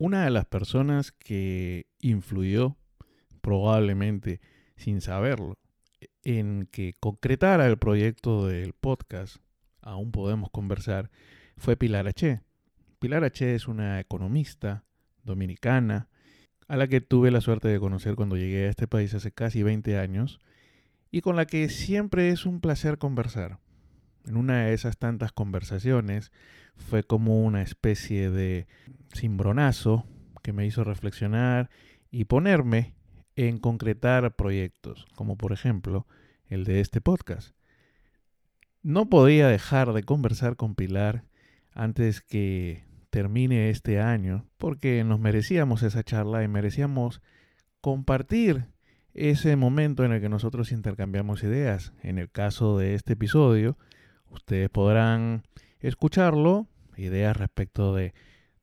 Una de las personas que influyó, probablemente sin saberlo, en que concretara el proyecto del podcast, aún podemos conversar, fue Pilar H. Pilar H es una economista dominicana a la que tuve la suerte de conocer cuando llegué a este país hace casi 20 años y con la que siempre es un placer conversar. En una de esas tantas conversaciones fue como una especie de cimbronazo que me hizo reflexionar y ponerme en concretar proyectos, como por ejemplo el de este podcast. No podía dejar de conversar con Pilar antes que termine este año, porque nos merecíamos esa charla y merecíamos compartir ese momento en el que nosotros intercambiamos ideas. En el caso de este episodio, ustedes podrán escucharlo, ideas respecto de,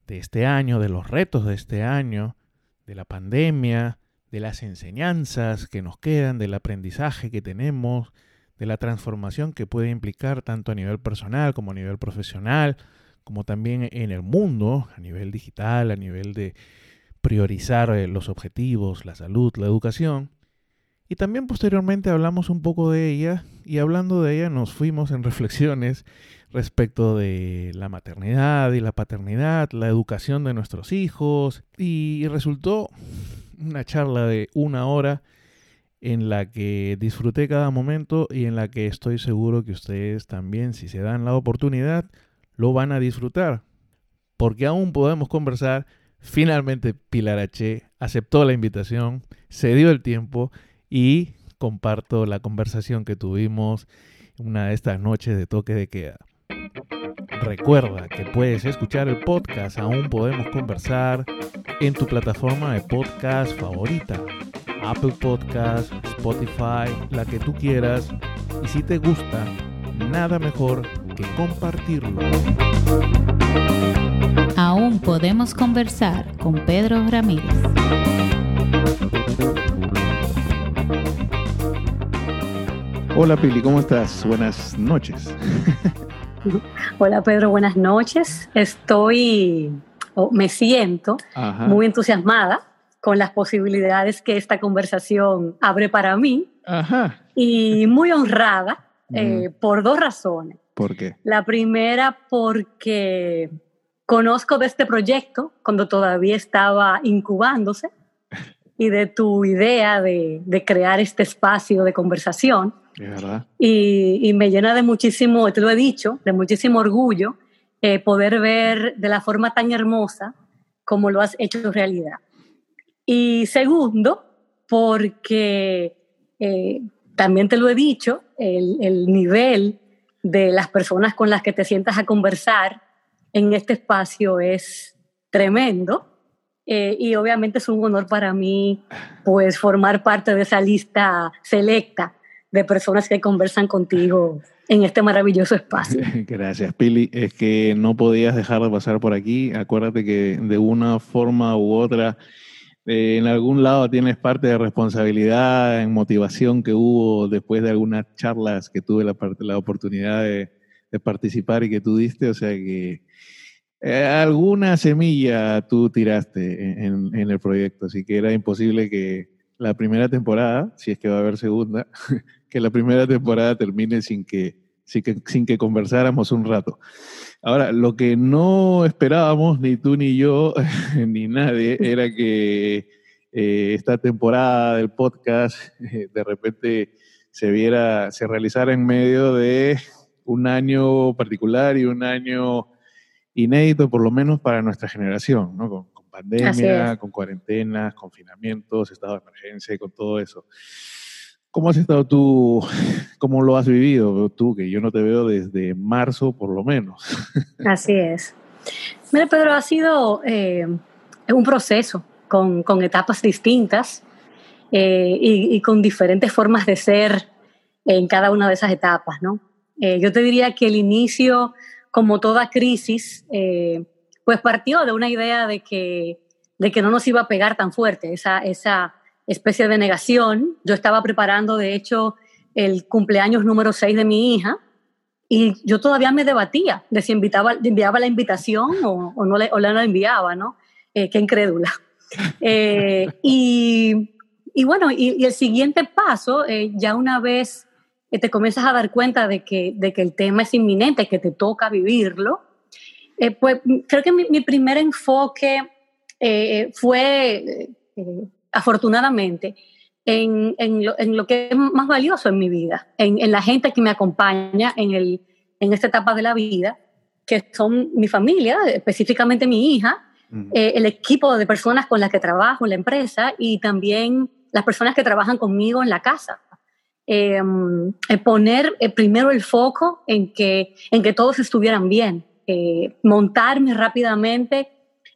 de este año, de los retos de este año, de la pandemia, de las enseñanzas que nos quedan, del aprendizaje que tenemos, de la transformación que puede implicar tanto a nivel personal como a nivel profesional, como también en el mundo, a nivel digital, a nivel de priorizar eh, los objetivos, la salud, la educación. Y también posteriormente hablamos un poco de ella y hablando de ella nos fuimos en reflexiones respecto de la maternidad y la paternidad, la educación de nuestros hijos y resultó una charla de una hora en la que disfruté cada momento y en la que estoy seguro que ustedes también, si se dan la oportunidad, lo van a disfrutar. Porque aún podemos conversar. Finalmente Pilar H aceptó la invitación, se dio el tiempo y comparto la conversación que tuvimos una de estas noches de toque de queda. Recuerda que puedes escuchar el podcast Aún Podemos Conversar en tu plataforma de podcast favorita. Apple Podcast, Spotify, la que tú quieras. Y si te gusta, nada mejor que compartirlo. Aún podemos conversar con Pedro Ramírez. Hola Pili, ¿cómo estás? Buenas noches. Hola Pedro, buenas noches. Estoy, o me siento muy entusiasmada con las posibilidades que esta conversación abre para mí y muy honrada eh, por dos razones. ¿Por qué? La primera porque conozco de este proyecto cuando todavía estaba incubándose y de tu idea de, crear este espacio de conversación. Verdad. Y, me llena de muchísimo, te lo he dicho, de muchísimo orgullo eh, poder ver de la forma tan hermosa como lo has hecho realidad. Y segundo, porque eh, también te lo he dicho, el, el nivel de las personas con las que te sientas a conversar en este espacio es tremendo. Eh, y obviamente es un honor para mí pues formar parte de esa lista selecta de personas que conversan contigo en este maravilloso espacio. Gracias, Pili. Es que no podías dejar de pasar por aquí. Acuérdate que de una forma u otra eh, en algún lado tienes parte de responsabilidad en motivación que hubo después de algunas charlas que tuve la, la oportunidad de, participar y que tú diste, o sea que eh, alguna semilla tú tiraste en, el proyecto, así que era imposible que la primera temporada, si es que va a haber segunda, que la primera temporada termine sin que, sin que, sin que conversáramos un rato. Ahora, lo que no esperábamos, ni tú ni yo, ni nadie, era que eh, esta temporada del podcast eh, de repente se viera, se realizara en medio de un año particular y un año inédito, por lo menos para nuestra generación, ¿no? Pandemia, con cuarentenas, confinamientos, estado de emergencia y con todo eso. ¿Cómo has estado tú? ¿Cómo lo has vivido tú? Que yo no te veo desde marzo por lo menos. Así es. Mira, Pedro, ha sido eh, un proceso con, con etapas distintas eh, y, con diferentes formas de ser en cada una de esas etapas, ¿no? Eh, yo te diría que el inicio, como toda crisis, pues partió de una idea de que, de que no nos iba a pegar tan fuerte esa, esa especie de negación. Yo estaba preparando, de hecho, el cumpleaños número 6 de mi hija y yo todavía me debatía de si invitaba, enviaba la invitación o, no le, o la enviaba, ¿no? eh, qué incrédula. Eh, y, y, bueno, y, el siguiente paso, eh, ya una vez te comienzas a dar cuenta de que, de que el tema es inminente, que te toca vivirlo, pues creo que mi, mi primer enfoque fue, afortunadamente, en, en, lo, en, lo, que es más valioso en mi vida, en, en la gente que me acompaña en, el, en esta etapa de la vida, que son mi familia, específicamente mi hija, eh, el equipo de personas con las que trabajo en la empresa y también las personas que trabajan conmigo en la casa. Em, eh, poner eh, primero el foco en que, en que todos estuvieran bien, montarme rápidamente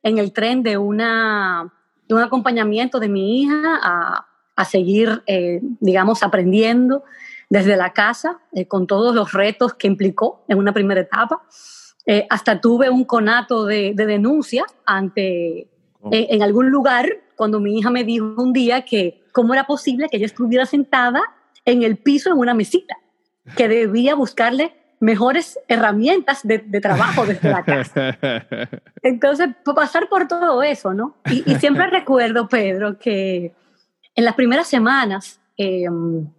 en el tren de, una, de un acompañamiento de mi hija a, a seguir, digamos, aprendiendo desde la casa, con todos los retos que implicó en una primera etapa. Eh, hasta tuve un conato de, denuncia ante, oh. en, algún lugar cuando mi hija me dijo un día que cómo era posible que yo estuviera sentada en el piso en una mesita, que debía buscarle mejores herramientas de, trabajo desde la casa. Entonces, pasar por todo eso, ¿no? Y, siempre recuerdo, Pedro, que en las primeras semanas em,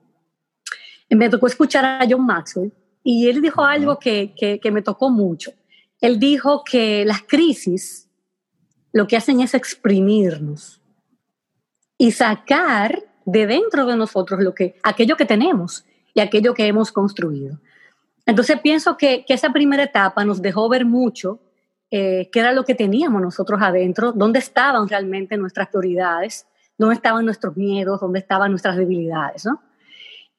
me tocó escuchar a John Maxwell y él dijo algo que, que, me tocó mucho. Él dijo que las crisis lo que hacen es exprimirnos y sacar de dentro de nosotros lo que, aquello que tenemos y aquello que hemos construido. Entonces pienso que, que esa primera etapa nos dejó ver mucho eh, qué era lo que teníamos nosotros adentro, dónde estaban realmente nuestras prioridades, dónde estaban nuestros miedos, dónde estaban nuestras debilidades. ¿no?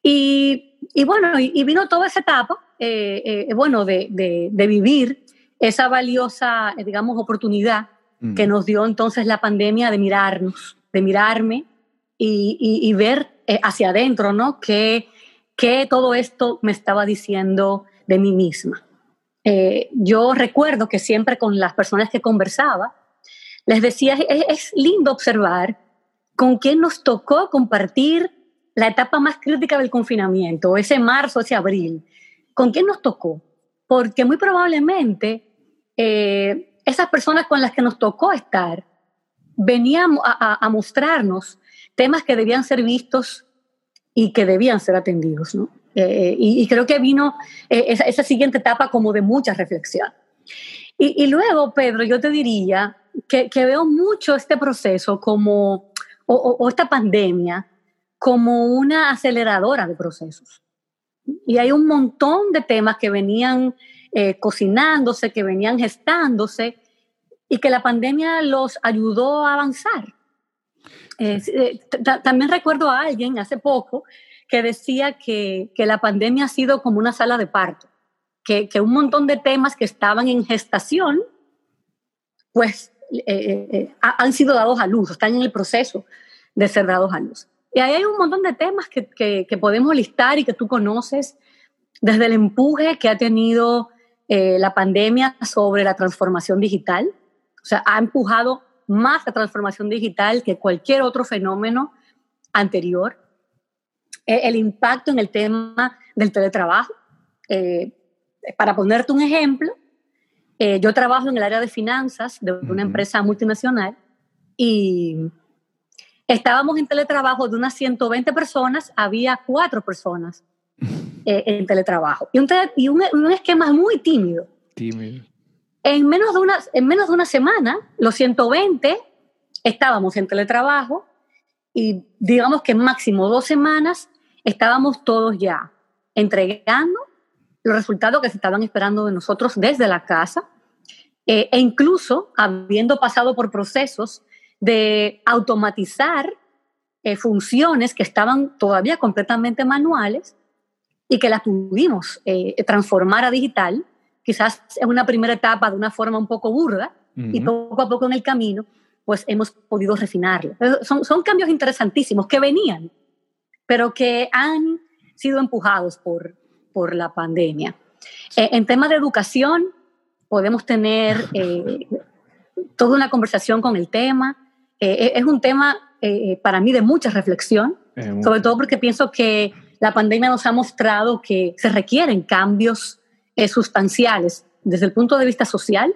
Y y bueno, y, vino toda esa etapa, eh, eh, bueno, de, de, vivir esa valiosa, eh, digamos, oportunidad mm. que nos dio entonces la pandemia de mirarnos, de mirarme y, y, ver hacia adentro, ¿no? ¿Qué, ¿Qué, todo esto me estaba diciendo de mí misma? yo recuerdo que siempre con las personas que conversaba, les decía, es, es lindo observar con quién nos tocó compartir la etapa más crítica del confinamiento, ese marzo, ese abril, ¿con quién nos tocó? Porque muy probablemente eh, esas personas con las que nos tocó estar venían a, mostrarnos temas que debían ser vistos y que debían ser atendidos. ¿no? Eh, y, creo que vino eh, esa, siguiente etapa como de mucha reflexión. Y, luego, Pedro, yo te diría que, veo mucho este proceso como, o esta pandemia, como una aceleradora de procesos. Y hay un montón de temas que venían eh, cocinándose, que venían gestándose y que la pandemia los ayudó a avanzar. Eh, también recuerdo a alguien hace poco que decía que, que, la pandemia ha sido como una sala de parto, que, que un montón de temas que estaban en gestación, pues eh, han sido dados a luz, están en el proceso de ser dados a luz. Y ahí hay un montón de temas que, que, podemos listar y que tú conoces, desde el empuje que ha tenido eh, la pandemia sobre la transformación digital. O sea, ha empujado más la transformación digital que cualquier otro fenómeno anterior. Eh, el impacto en el tema del teletrabajo. Eh, para ponerte un ejemplo, yo trabajo en el área de finanzas de una empresa multinacional y Estábamos en teletrabajo de unas 120 personas, había cuatro personas eh, en teletrabajo. Y, un, y un, esquema muy tímido. Tímido. En menos, de una, en menos de una semana, los 120 estábamos en teletrabajo y digamos que máximo dos semanas estábamos todos ya entregando los resultados que se estaban esperando de nosotros desde la casa eh, e incluso habiendo pasado por procesos de automatizar eh, funciones que estaban todavía completamente manuales y que las pudimos eh, transformar a digital, quizás en una primera etapa de una forma un poco burda, y poco a poco en el camino, pues hemos podido refinarlo. Son, son cambios interesantísimos que venían, pero que han sido empujados por, por la pandemia. Eh, en temas de educación, podemos tener toda una conversación con el tema. Eh, es un tema eh, para mí de mucha reflexión, sobre todo porque pienso que la pandemia nos ha mostrado que se requieren cambios eh, sustanciales desde el punto de vista social,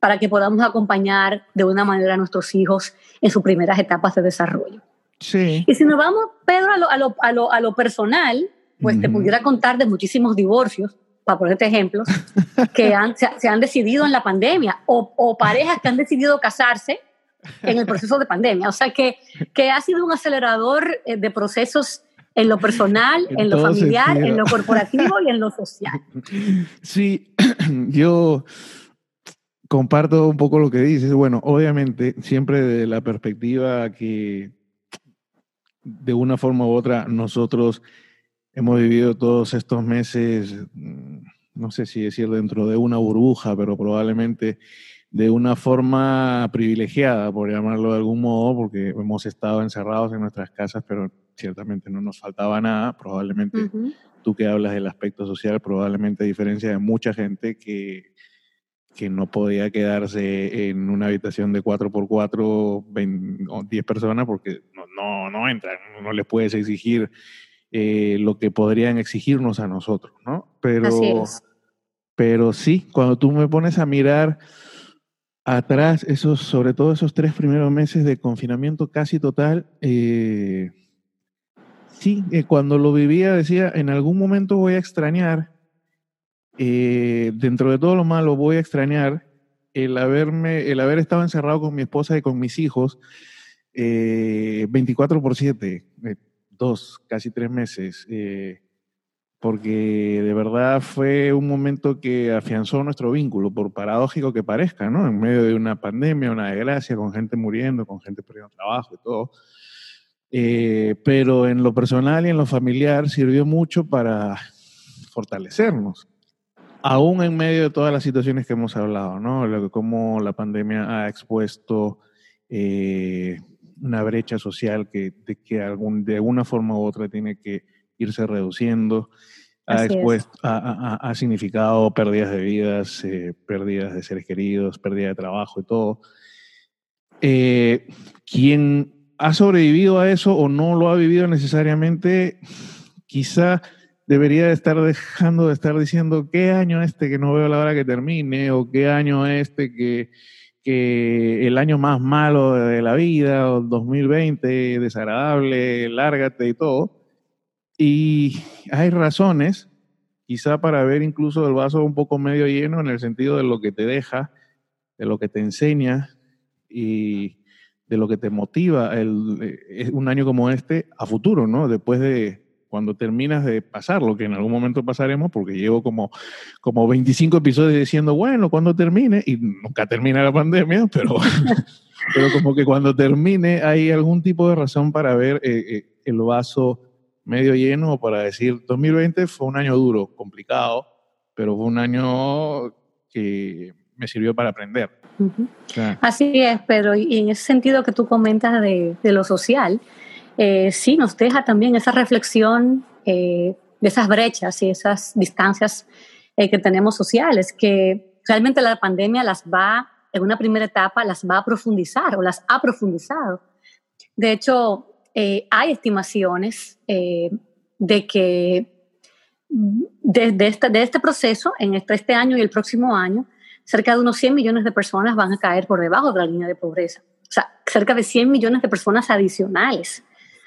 para que podamos acompañar de una manera a nuestros hijos en sus primeras etapas de desarrollo. Sí. Y si nos vamos, Pedro, a lo, a lo, a lo, a lo personal, pues te pudiera contar de muchísimos divorcios, para ponerte ejemplos, que han, se, se, han decidido en la pandemia, o, o, parejas que han decidido casarse en el proceso de pandemia. O sea, que, que ha sido un acelerador eh, de procesos en lo personal, en, en lo familiar, sentido. en lo corporativo y en lo social. Sí, yo comparto un poco lo que dices. Bueno, obviamente, siempre de la perspectiva que de una forma u otra nosotros hemos vivido todos estos meses, no sé si decir dentro de una burbuja, pero probablemente de una forma privilegiada, por llamarlo de algún modo, porque hemos estado encerrados en nuestras casas, pero ciertamente no nos faltaba nada. Probablemente uh -huh. tú que hablas del aspecto social, probablemente a diferencia de mucha gente que, que no podía quedarse en una habitación de 4x4, 20, 10 personas, porque no, no, no entran, no les puedes exigir eh, lo que podrían exigirnos a nosotros, ¿no? Pero, pero sí, cuando tú me pones a mirar atrás, esos, sobre todo esos tres primeros meses de confinamiento casi total, eh, sí, eh, cuando lo vivía decía, en algún momento voy a extrañar, eh, dentro de todo lo malo, voy a extrañar el haberme, el haber estado encerrado con mi esposa y con mis hijos 24 por 7, dos, casi tres meses, eh, porque de verdad fue un momento que afianzó nuestro vínculo, por paradójico que parezca, ¿no? En medio de una pandemia, una desgracia, con gente muriendo, con gente perdiendo trabajo y todo. Eh, pero en lo personal y en lo familiar sirvió mucho para fortalecernos, aún en medio de todas las situaciones que hemos hablado, ¿no? Lo, cómo la pandemia ha expuesto eh, una brecha social que, de, que algún, de alguna forma u otra tiene que irse reduciendo. Ha, expuesto, ha, ha, ha, significado pérdidas de vidas, eh, pérdidas de seres queridos, pérdida de trabajo y todo. Eh, quien ha sobrevivido a eso o no lo ha vivido necesariamente, quizá debería estar dejando de estar diciendo qué año este que no veo la hora que termine o qué año este que que el año más malo de la vida, o 2020, desagradable, lárgate y todo. Y hay razones, quizá para ver incluso el vaso un poco medio lleno en el sentido de lo que te deja, de lo que te enseña y de lo que te motiva el, un año como este a futuro, ¿no? Después de, cuando terminas de pasar, lo que en algún momento pasaremos, porque llevo como, como 25 episodios diciendo, bueno, cuando termine, y nunca termina la pandemia, pero, pero como que cuando termine hay algún tipo de razón para ver eh, eh, el vaso medio lleno o para decir, 2020 fue un año duro, complicado, pero fue un año que me sirvió para aprender. Uh -huh. Así es, Pedro, y en ese sentido que tú comentas de, de lo social, eh, sí nos deja también esa reflexión eh, de esas brechas y esas distancias eh, que tenemos sociales, que realmente la pandemia las va, en una primera etapa, las va a profundizar o las ha profundizado. De hecho, eh, hay estimaciones de que de, de, esta, de, este proceso, en este, este año y el próximo año, cerca de unos 100 millones de personas van a caer por debajo de la línea de pobreza. O sea, cerca de 100 millones de personas adicionales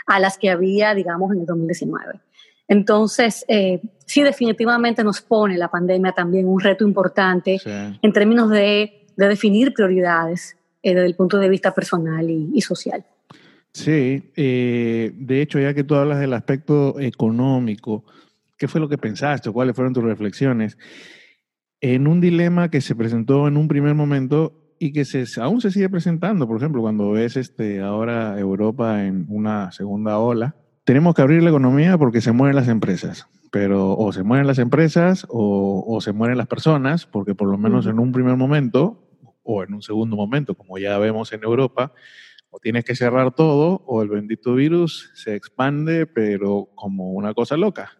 a las que había, digamos, en el 2019. Entonces, eh, sí, definitivamente nos pone la pandemia también un reto importante sí. en términos de, de, definir prioridades eh, desde el punto de vista personal y, y social. Sí, eh, de hecho, ya que tú hablas del aspecto económico, ¿qué fue lo que pensaste? ¿Cuáles fueron tus reflexiones? En un dilema que se presentó en un primer momento y que se, aún se sigue presentando, por ejemplo, cuando ves este, ahora Europa en una segunda ola, tenemos que abrir la economía porque se mueren las empresas, pero o se mueren las empresas o, o se mueren las personas, porque por lo menos uh -huh. en un primer momento o en un segundo momento, como ya vemos en Europa, o tienes que cerrar todo o el bendito virus se expande, pero como una cosa loca.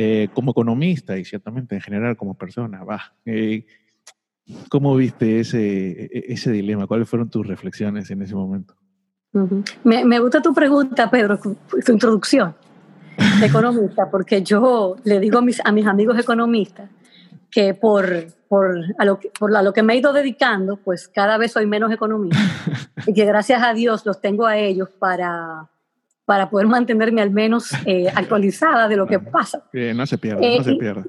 Eh, como economista y ciertamente en general como persona, va. Eh, ¿Cómo viste ese, ese dilema? ¿Cuáles fueron tus reflexiones en ese momento? Uh -huh. me, me, gusta tu pregunta, Pedro, tu, tu introducción de economista, porque yo le digo a mis, a mis amigos economistas que por, por, a lo que, por a lo que me he ido dedicando, pues cada vez soy menos economista y que gracias a Dios los tengo a ellos para, para poder mantenerme al menos eh, actualizada de lo que pasa. no se pierde, no se pierde.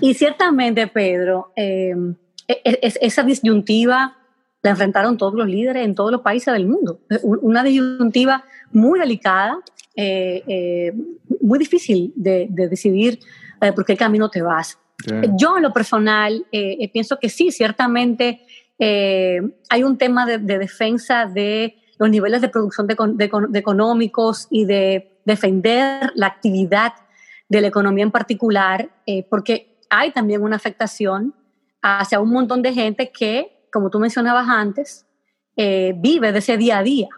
Y, ciertamente, Pedro, eh, e, e, esa disyuntiva la enfrentaron todos los líderes en todos los países del mundo. Una disyuntiva muy delicada, eh, muy difícil de, decidir por qué camino te vas. Yo en lo personal pienso que sí, ciertamente hay un tema de, de defensa de los niveles de producción de, económicos y de defender la actividad de la economía en particular, eh, porque hay también una afectación hacia un montón de gente que, como tú mencionabas antes, eh, vive de ese día a día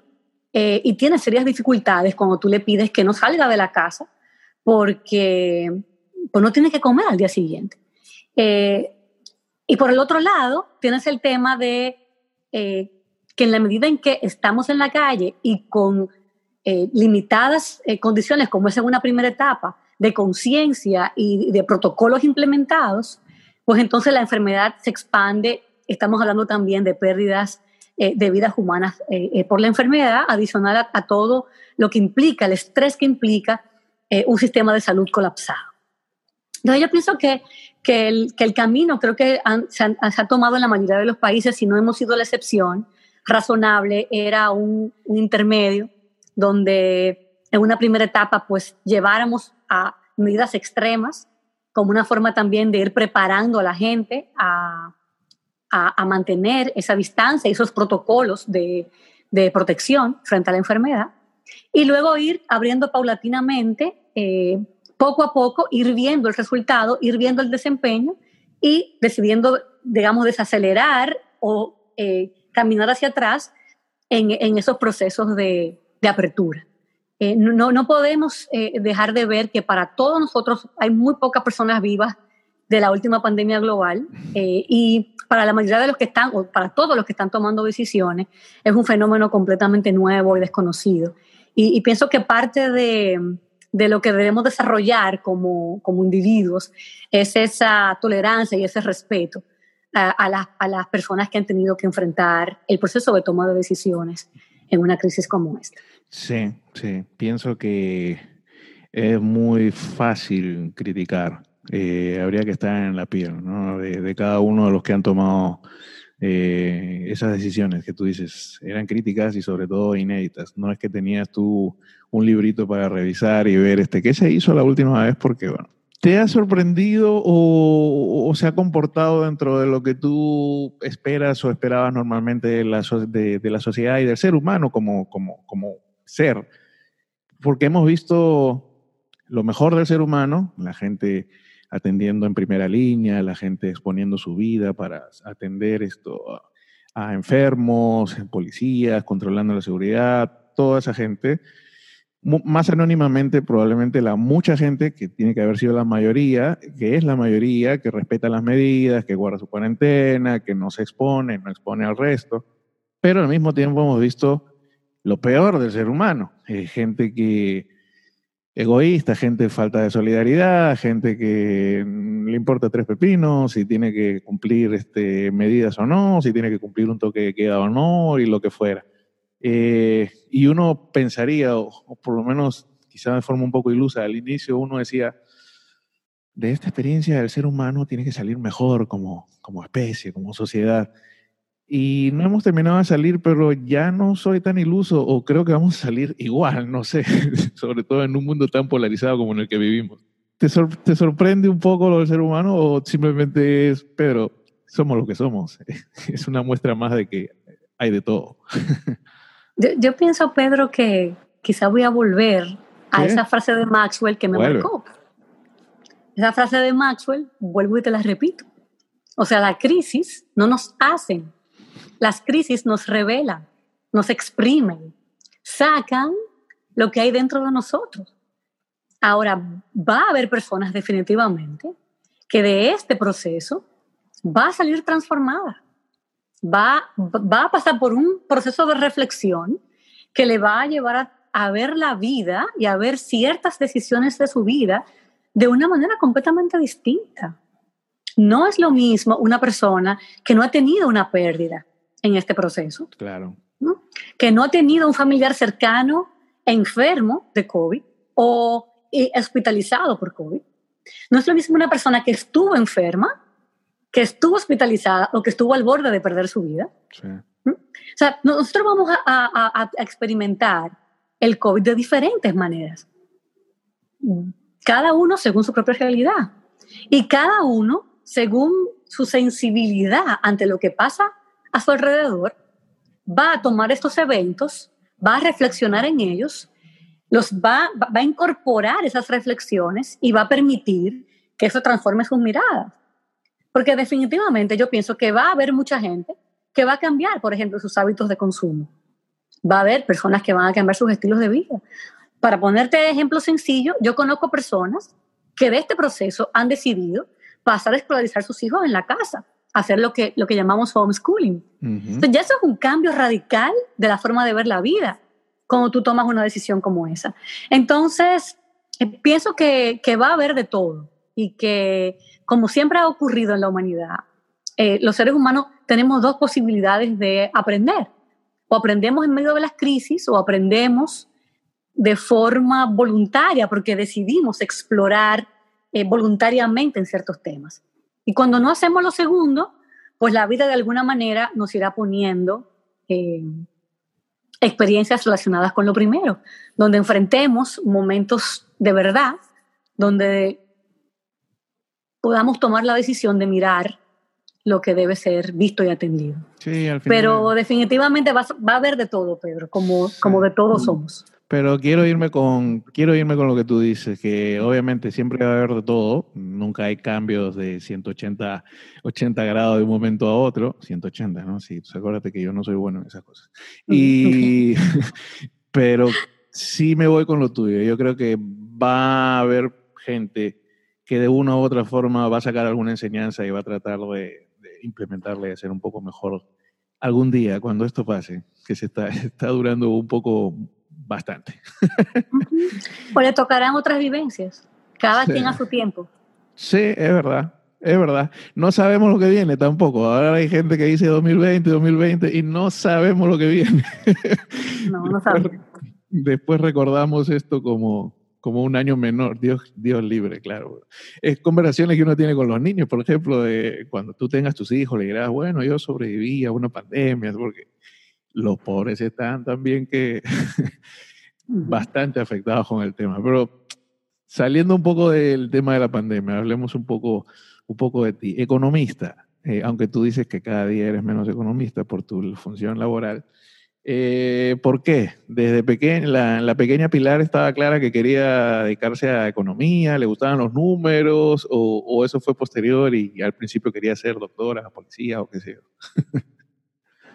eh, y tiene serias dificultades cuando tú le pides que no salga de la casa porque pues no tiene que comer al día siguiente. y por el otro lado, tienes el tema de que en la medida en que estamos en la calle y con eh, limitadas eh, condiciones, como es en una primera etapa, de conciencia y de protocolos implementados, pues entonces la enfermedad se expande. Estamos hablando también de pérdidas eh, de vidas humanas por la enfermedad, adicional a, todo lo que implica, el estrés que implica un sistema de salud colapsado. Entonces yo pienso que, que, el, que el, camino creo que se, se, ha tomado en la mayoría de los países, si no hemos sido la excepción, razonable era un, intermedio donde en una primera etapa pues lleváramos a medidas extremas como una forma también de ir preparando a la gente a, a, mantener esa distancia y esos protocolos de, de, protección frente a la enfermedad. Y luego ir abriendo paulatinamente, eh, poco a poco, ir viendo el resultado, ir viendo el desempeño y decidiendo, digamos, desacelerar o eh, caminar hacia atrás en, en esos procesos de, de apertura. Eh, no, no, podemos eh, dejar de ver que para todos nosotros hay muy pocas personas vivas de la última pandemia global eh, y para la mayoría de los que están, o para todos los que están tomando decisiones, es un fenómeno completamente nuevo y desconocido. Y, y pienso que parte de, de, lo que debemos desarrollar como, como individuos es esa tolerancia y ese respeto a, las personas que han tenido que enfrentar el proceso de toma de decisiones en una crisis como esta. Sí, sí, pienso que es muy fácil criticar. Eh, habría que estar en la piel ¿no? de, cada uno de los que han tomado eh, esas decisiones que tú dices. Eran críticas y sobre todo inéditas. No es que tenías tú un librito para revisar y ver este, qué se hizo la última vez porque, bueno, ¿Te ha sorprendido o, se ha comportado dentro de lo que tú esperas o esperabas normalmente de la, de, la sociedad y del ser humano como, como, como, ser? Porque hemos visto lo mejor del ser humano, la gente atendiendo en primera línea, la gente exponiendo su vida para atender esto a enfermos, policías, controlando la seguridad, toda esa gente más anónimamente probablemente la mucha gente que tiene que haber sido la mayoría, que es la mayoría, que respeta las medidas, que guarda su cuarentena, que no se expone, no expone al resto. Pero al mismo tiempo hemos visto lo peor del ser humano. Eh, gente que egoísta, gente falta de solidaridad, gente que le importa tres pepinos, si tiene que cumplir este, medidas o no, si tiene que cumplir un toque de queda o no, y lo que fuera. Eh, y uno pensaría, o, por lo menos quizá de forma un poco ilusa, al inicio uno decía, de esta experiencia el ser humano tiene que salir mejor como, como especie, como sociedad. Y no hemos terminado de salir, pero ya no soy tan iluso o creo que vamos a salir igual, no sé, sobre todo en un mundo tan polarizado como en el que vivimos. ¿Te, ¿Te, sorprende un poco lo del ser humano o simplemente es, Pedro, somos lo que somos? Es una muestra más de que hay de todo. Yo, pienso, Pedro, que quizá voy a volver a esa frase de Maxwell que me marcó. Esa frase de Maxwell, vuelvo y te la repito. O sea, la crisis no nos hacen. Las crisis nos revelan, nos exprimen, sacan lo que hay dentro de nosotros. Ahora, va a haber personas definitivamente que de este proceso va a salir transformada va, va a pasar por un proceso de reflexión que le va a llevar a, a, ver la vida y a ver ciertas decisiones de su vida de una manera completamente distinta. No es lo mismo una persona que no ha tenido una pérdida en este proceso. Claro. Que no ha tenido un familiar cercano enfermo de COVID o hospitalizado por COVID. No es lo mismo una persona que estuvo enferma, que estuvo hospitalizada o que estuvo al borde de perder su vida. O sea, nosotros vamos a, experimentar el COVID de diferentes maneras. Cada uno según su propia realidad. Y cada uno según su sensibilidad ante lo que pasa a su alrededor, va a tomar estos eventos, va a reflexionar en ellos, los va, va a incorporar esas reflexiones y va a permitir que eso transforme sus miradas. Porque definitivamente yo pienso que va a haber mucha gente que va a cambiar, por ejemplo, sus hábitos de consumo. Va a haber personas que van a cambiar sus estilos de vida. Para ponerte ejemplo sencillo, yo conozco personas que de este proceso han decidido pasar a escolarizar a sus hijos en la casa, hacer lo que, lo que llamamos homeschooling. Entonces ya eso es un cambio radical de la forma de ver la vida cuando tú tomas una decisión como esa. Entonces, eh, pienso que, que, va a haber de todo y que, como siempre ha ocurrido en la humanidad, eh, los seres humanos tenemos dos posibilidades de aprender. O aprendemos en medio de las crisis o aprendemos de forma voluntaria porque decidimos explorar eh, voluntariamente en ciertos temas. Y cuando no hacemos lo segundo, pues la vida de alguna manera nos irá poniendo eh, experiencias relacionadas con lo primero, donde enfrentemos momentos de verdad, donde podamos tomar la decisión de mirar lo que debe ser visto y atendido. Sí, al final... Pero definitivamente va, a haber de todo, Pedro, como, como de todos mm. somos. Pero quiero irme con quiero irme con lo que tú dices, que obviamente siempre va a haber de todo, nunca hay cambios de 180 80 grados de un momento a otro, 180, ¿no? Sí, pues acuérdate que yo no soy bueno en esas cosas. Y pero sí me voy con lo tuyo. Yo creo que va a haber gente que de una u otra forma va a sacar alguna enseñanza y va a tratar de, de implementarla y hacer un poco mejor algún día cuando esto pase, que se está, está durando un poco bastante. o le tocarán otras vivencias, cada quien a su tiempo. Sí, es verdad, es verdad. No sabemos lo que viene tampoco. Ahora hay gente que dice 2020, 2020 y no sabemos lo que viene. No, no sabemos. Después recordamos esto como, como un año menor, Dios, Dios libre, claro. Es conversaciones que uno tiene con los niños, por ejemplo, de cuando tú tengas tus hijos, le dirás, bueno, yo sobreviví a una pandemia, porque los pobres están también que bastante afectados con el tema. Pero saliendo un poco del tema de la pandemia, hablemos un poco, un poco de ti. Economista, eh, aunque tú dices que cada día eres menos economista por tu función laboral, eh, ¿por qué? Desde pequeña, la, pequeña Pilar estaba clara que quería dedicarse a economía, le gustaban los números, o, eso fue posterior y, y, al principio quería ser doctora, policía o qué sé yo.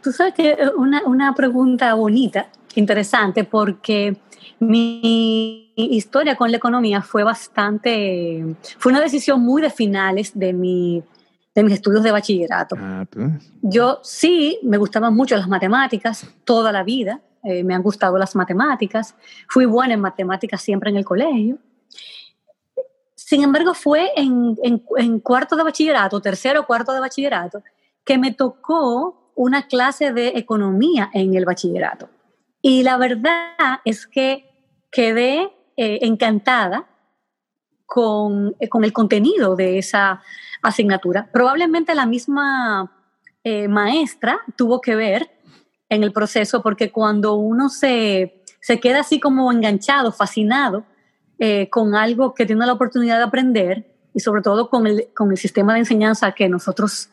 Tú sabes que una, una pregunta bonita, interesante, porque mi historia con la economía fue bastante, fue una decisión muy de finales de, mi, de mis estudios de bachillerato. Ah, Yo sí, me gustaban mucho las matemáticas toda la vida, eh, me han gustado las matemáticas, fui buena en matemáticas siempre en el colegio. Sin embargo, fue en, en, en cuarto de bachillerato, tercero o cuarto de bachillerato, que me tocó una clase de economía en el bachillerato. Y la verdad es que quedé eh, encantada con, eh, con, el contenido de esa asignatura. Probablemente la misma eh, maestra tuvo que ver en el proceso porque cuando uno se, se queda así como enganchado, fascinado con algo que tiene la oportunidad de aprender y sobre todo con el, con el sistema de enseñanza que nosotros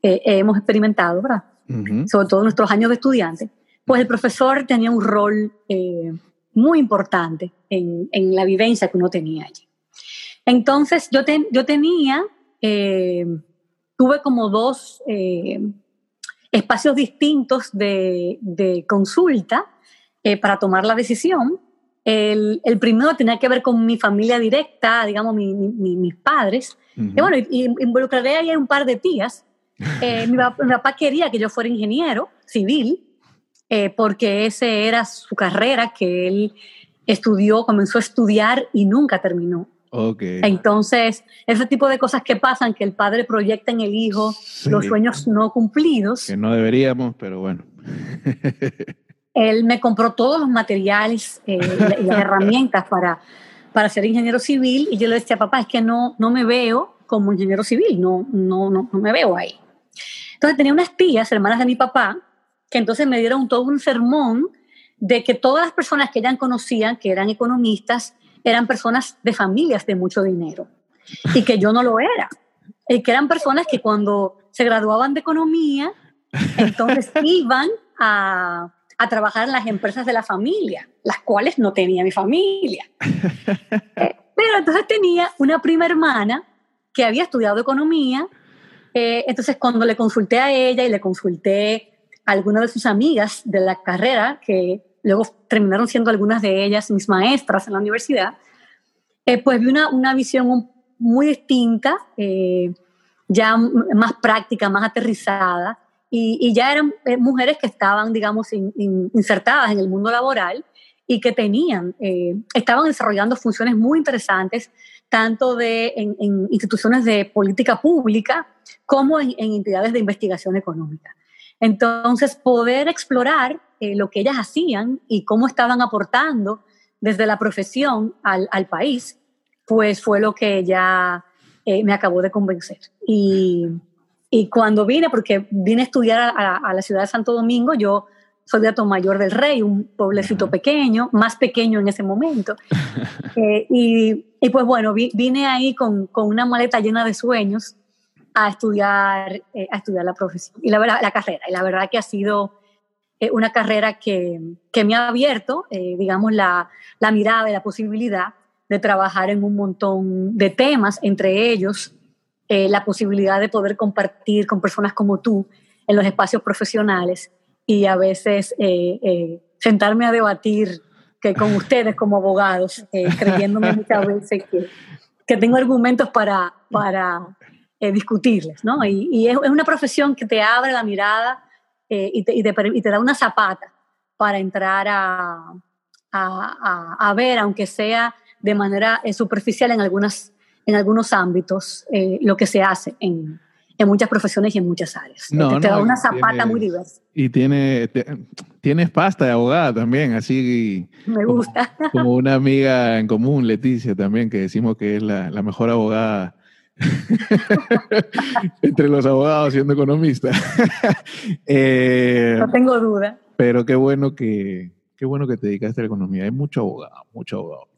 hemos experimentado, ¿verdad? sobre todo nuestros años de estudiante, pues el profesor tenía un rol eh, muy importante en, en, la vivencia que uno tenía allí. Entonces yo, yo tenía, eh, tuve como dos eh, espacios distintos de, de consulta para tomar la decisión. El, el, primero tenía que ver con mi familia directa, digamos, mi, mis padres. Y bueno, y, involucraré ahí un par de tías eh, mi, papá, quería que yo fuera ingeniero civil, eh, porque ese era su carrera que él estudió, comenzó a estudiar y nunca terminó. Okay. Entonces, ese tipo de cosas que pasan, que el padre proyecta en el hijo los sueños no cumplidos. Que no deberíamos, pero bueno. él me compró todos los materiales eh, y las herramientas para, para ser ingeniero civil y yo le decía, papá, es que no, no me veo como ingeniero civil, no, no, no, no me veo ahí. Entonces tenía unas tías, hermanas de mi papá, que entonces me dieron todo un sermón de que todas las personas que ellas conocían, que eran economistas, eran personas de familias de mucho dinero y que yo no lo era. Y que eran personas que cuando se graduaban de economía, entonces iban a, a trabajar en las empresas de la familia, las cuales no tenía mi familia. Pero entonces tenía una prima hermana que había estudiado economía, eh, entonces cuando le consulté a ella y le consulté a algunas de sus amigas de la carrera, que luego terminaron siendo algunas de ellas mis maestras en la universidad, eh, pues vi una, una, visión muy distinta, ya más práctica, más aterrizada, y, ya eran eh, mujeres que estaban, digamos, insertadas en el mundo laboral y que tenían, eh, estaban desarrollando funciones muy interesantes, tanto de, en, instituciones de política pública como en, entidades de investigación económica. Entonces, poder explorar eh, lo que ellas hacían y cómo estaban aportando desde la profesión al, al país, pues fue lo que ya me acabó de convencer. Y, y cuando vine, porque vine a estudiar a, la ciudad de Santo Domingo, yo soy de Mayor del Rey, un pueblecito pequeño, más pequeño en ese momento. Eh, y, y, pues bueno, vine ahí con, con, una maleta llena de sueños a estudiar, eh, a estudiar la profesión y la, verdad, la carrera. Y la verdad que ha sido eh, una carrera que, que, me ha abierto, digamos, la, la mirada y la posibilidad de trabajar en un montón de temas, entre ellos eh, la posibilidad de poder compartir con personas como tú en los espacios profesionales y a veces eh, eh, sentarme a debatir que con ustedes como abogados, creyéndome muchas veces que, que, tengo argumentos para, para discutirles, ¿no? Y, y es, una profesión que te abre la mirada y te, y, te, y, te, da una zapata para entrar a, a, a ver, aunque sea de manera superficial en algunas en algunos ámbitos eh, lo que se hace en, en, muchas profesiones y en muchas áreas. No, te, da una zapata muy diversa. Y tiene, tienes pasta de abogada también, así. Me gusta. Como, una amiga en común, Leticia, también, que decimos que es la, la mejor abogada. entre los abogados siendo economista. Eh, no tengo duda. Pero qué bueno que, qué bueno que te dedicaste a la economía. Hay mucho abogado, mucho abogado.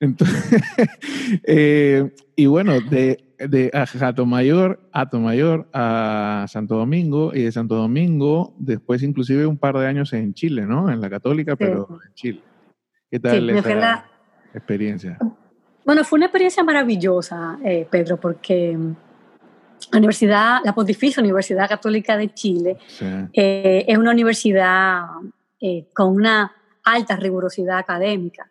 Entonces, eh, y bueno, de, de a Mayor a Santo Domingo y de Santo Domingo después inclusive un par de años en Chile, ¿no? En la católica, pero en Chile. ¿Qué tal la experiencia? Bueno, fue una experiencia maravillosa, eh, Pedro, porque la universidad, la Pontificia Universidad Católica de Chile, eh, es una universidad con una alta rigurosidad académica.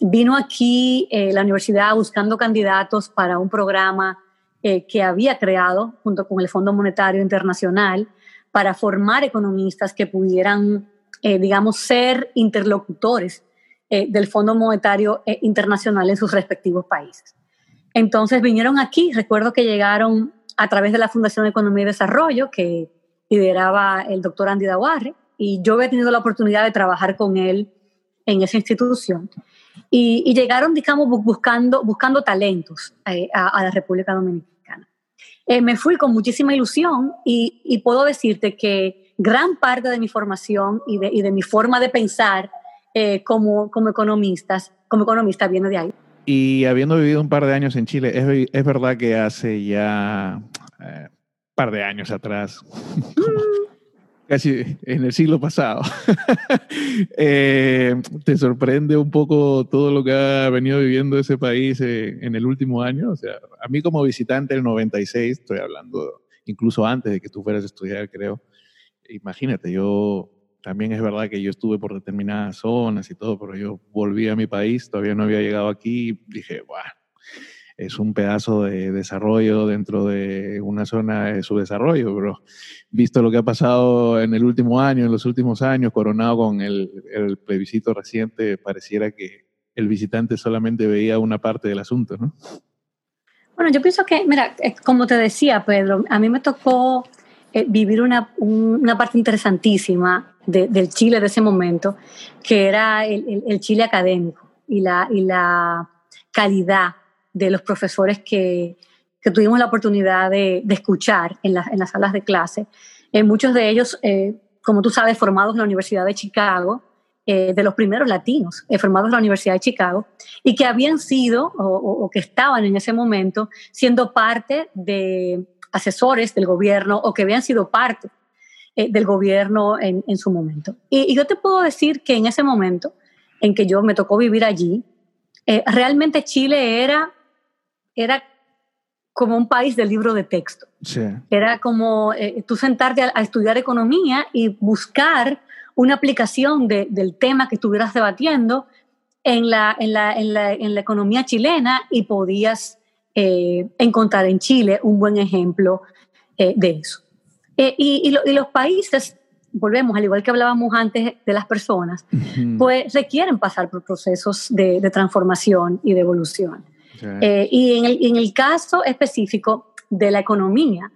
Vino aquí eh, la universidad buscando candidatos para un programa eh, que había creado junto con el Fondo Monetario Internacional para formar economistas que pudieran, eh, digamos, ser interlocutores del Fondo Monetario Internacional en sus respectivos países. Entonces vinieron aquí, recuerdo que llegaron a través de la Fundación Economía y Desarrollo, que lideraba el doctor Andy Dawarre, y yo había tenido la oportunidad de trabajar con él en esa institución. Y, llegaron, digamos, buscando, buscando talentos eh, a, la República Dominicana. Eh, me fui con muchísima ilusión y, puedo decirte que gran parte de mi formación y de mi forma de pensar eh, como, como, economistas, como economista viene de ahí. Y habiendo vivido un par de años en Chile, es, es verdad que hace ya un par de años atrás, casi en el siglo pasado. Eh, ¿Te sorprende un poco todo lo que ha venido viviendo ese país eh, en el último año? O sea, a mí como visitante del 96, estoy hablando incluso antes de que tú fueras a estudiar, creo. Imagínate, yo también es verdad que yo estuve por determinadas zonas y todo, pero yo volví a mi país, todavía no había llegado aquí, dije, bueno, es un pedazo de desarrollo dentro de una zona de su desarrollo, pero visto lo que ha pasado en el último año, en los últimos años, coronado con el, plebiscito reciente, pareciera que, el visitante solamente veía una parte del asunto, ¿no? Bueno, yo pienso que, mira, eh, como te decía, Pedro, a mí me tocó eh, vivir una, una, parte interesantísima del Chile de ese momento, que era el, el, Chile académico y la, y la calidad de los profesores que, que tuvimos la oportunidad de, de escuchar en, la, en, las salas de clase. Eh, muchos de ellos, eh, como tú sabes, formados en la Universidad de Chicago, eh, de los primeros latinos eh, formados en la Universidad de Chicago y que habían sido o, que estaban en ese momento siendo parte de asesores del gobierno o que habían sido parte eh, del gobierno en, en su momento. Y, y, yo te puedo decir que en ese momento en que yo me tocó vivir allí, realmente Chile era, era como un país del libro de texto. Sí. Era como tú sentarte a, a estudiar economía y buscar una aplicación de, del tema que estuvieras debatiendo en la, en la, en la, en la economía chilena y podías eh, encontrar en Chile un buen ejemplo eh, de eso. Eh, y, y, lo, y, los países, volvemos, al igual que hablábamos antes de las personas, uh -huh. pues requieren pasar por procesos de, de transformación y de evolución. Y en el, en el, caso específico de la economía,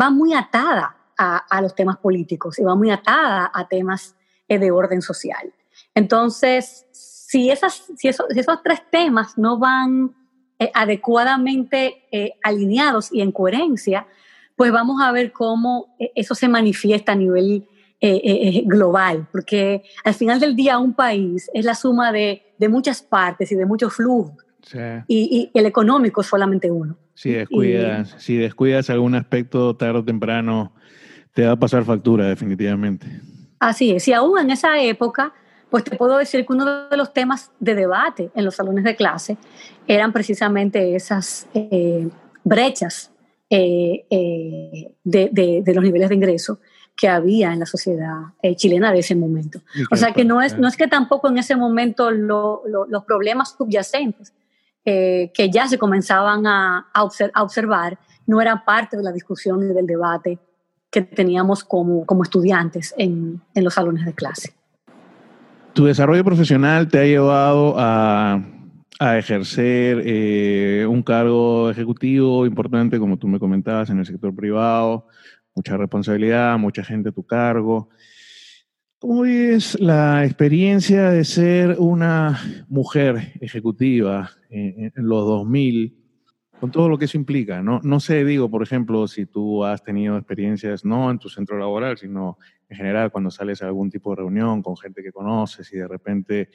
va muy atada a, a, los temas políticos y va muy atada a temas de orden social. Entonces, si, esas, si, eso, si esos tres temas no van eh, adecuadamente eh, alineados y en coherencia, pues vamos a ver cómo eh, eso se manifiesta a nivel global, porque al final del día un país es la suma de, de muchas partes y de muchos flujos. Sí. Y, y, el económico es solamente uno. Si descuidas, y, si descuidas algún aspecto tarde o temprano, te va a pasar factura definitivamente. Así es, y aún en esa época, pues te puedo decir que uno de los temas de debate en los salones de clase eran precisamente esas eh, brechas eh, eh, de, de, de, los niveles de ingreso que había en la sociedad chilena de ese momento. O sea que no es, no es que tampoco en ese momento lo, lo, los problemas subyacentes que ya se comenzaban a, a, observ a, observar no eran parte de la discusión y del debate que teníamos como, como estudiantes en, en los salones de clase. Tu desarrollo profesional te ha llevado a, a ejercer eh, un cargo ejecutivo importante, como tú me comentabas, en el sector privado, mucha responsabilidad, mucha gente a tu cargo. ¿Cómo es la experiencia de ser una mujer ejecutiva en, en los 2000? Con todo lo que eso implica, ¿no? No sé, digo, por ejemplo, si tú has tenido experiencias no en tu centro laboral, sino en general cuando sales a algún tipo de reunión con gente que conoces y de repente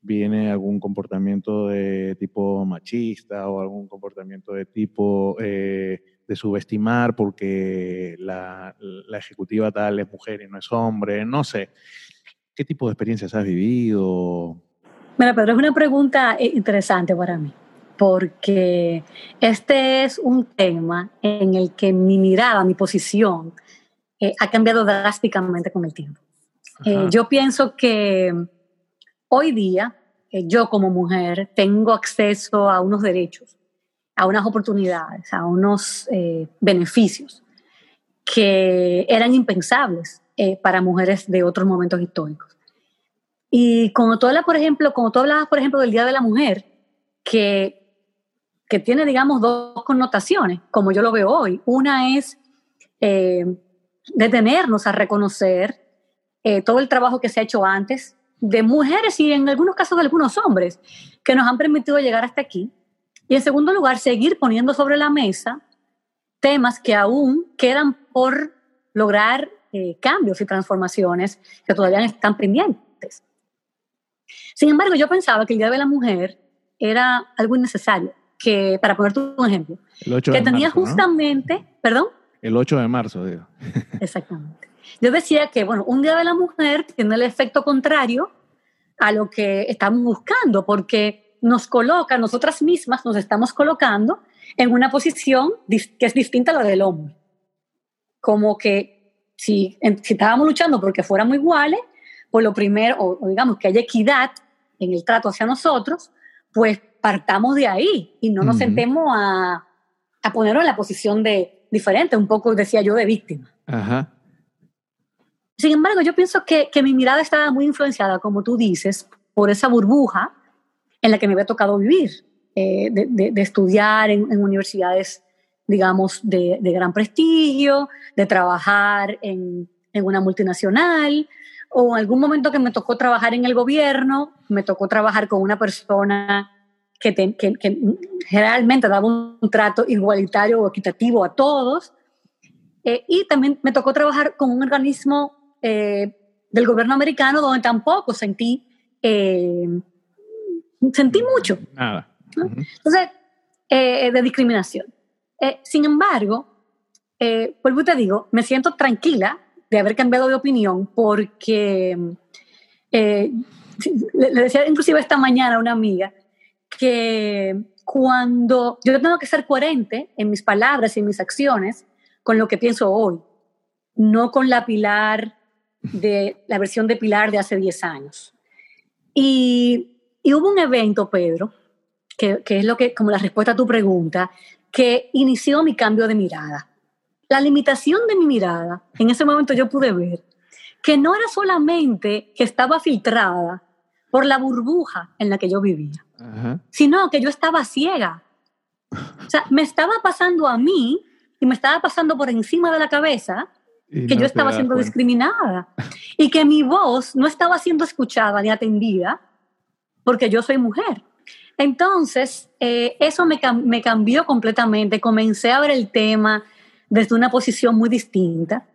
viene algún comportamiento de tipo machista o algún comportamiento de tipo eh, de subestimar porque la, la, ejecutiva tal es mujer y no es hombre, no sé. ¿Qué tipo de experiencias has vivido? Mira, Pedro, es una pregunta interesante para mí porque este es un tema en el que mi mirada, mi posición, eh, ha cambiado drásticamente con el tiempo. Eh, yo pienso que hoy día eh, yo como mujer tengo acceso a unos derechos, a unas oportunidades, a unos eh, beneficios que eran impensables para mujeres de otros momentos históricos. Y como tú hablas, por ejemplo, como tú hablabas, por ejemplo, del Día de la Mujer, que que tiene, digamos, dos connotaciones, como yo lo veo hoy. Una es eh, detenernos a reconocer eh, todo el trabajo que se ha hecho antes de mujeres y en algunos casos de algunos hombres que nos han permitido llegar hasta aquí. Y en segundo lugar, seguir poniendo sobre la mesa temas que aún quedan por lograr eh, cambios y transformaciones que todavía están pendientes. Sin embargo, yo pensaba que el Día de la Mujer era algo innecesario que, para ponerte un ejemplo, que tenía marzo, justamente, ¿no? perdón. El 8 de marzo, digo. Exactamente. Yo decía que, bueno, un Día de la Mujer tiene el efecto contrario a lo que estamos buscando, porque nos coloca, nosotras mismas nos estamos colocando en una posición que es distinta a la del hombre. Como que si, si estábamos luchando porque fuéramos iguales, pues lo primero, o, o digamos que haya equidad en el trato hacia nosotros, pues partamos de ahí y no nos uh -huh. sentemos a, a ponernos en la posición de diferente, un poco decía yo de víctima. Ajá. Sin embargo, yo pienso que, que, mi mirada estaba muy influenciada, como tú dices, por esa burbuja en la que me había tocado vivir, eh, de, estudiar en, universidades, digamos, de, gran prestigio, de trabajar en, una multinacional, o en algún momento que me tocó trabajar en el gobierno, me tocó trabajar con una persona que, que, generalmente daba un, trato igualitario o equitativo a todos. Eh, y también me tocó trabajar con un organismo eh, del gobierno americano donde tampoco sentí, eh, sentí mucho. Nada. Entonces, de discriminación. sin embargo, vuelvo y te digo, me siento tranquila de haber cambiado de opinión porque le, le, decía inclusive esta mañana a una amiga que cuando yo tengo que ser coherente en mis palabras y en mis acciones con lo que pienso hoy, no con la Pilar de la versión de Pilar de hace 10 años. Y, y hubo un evento, Pedro, que, que, es lo que, como la respuesta a tu pregunta, que inició mi cambio de mirada. La limitación de mi mirada, en ese momento yo pude ver que no era solamente que estaba filtrada por la burbuja en la que yo vivía, sino que yo estaba ciega. O sea, me estaba pasando a mí y me estaba pasando por encima de la cabeza que yo estaba siendo discriminada y que mi voz no estaba siendo escuchada ni atendida porque yo soy mujer. Entonces, eh, eso me, me, cambió completamente. Comencé a ver el tema desde una posición muy distinta.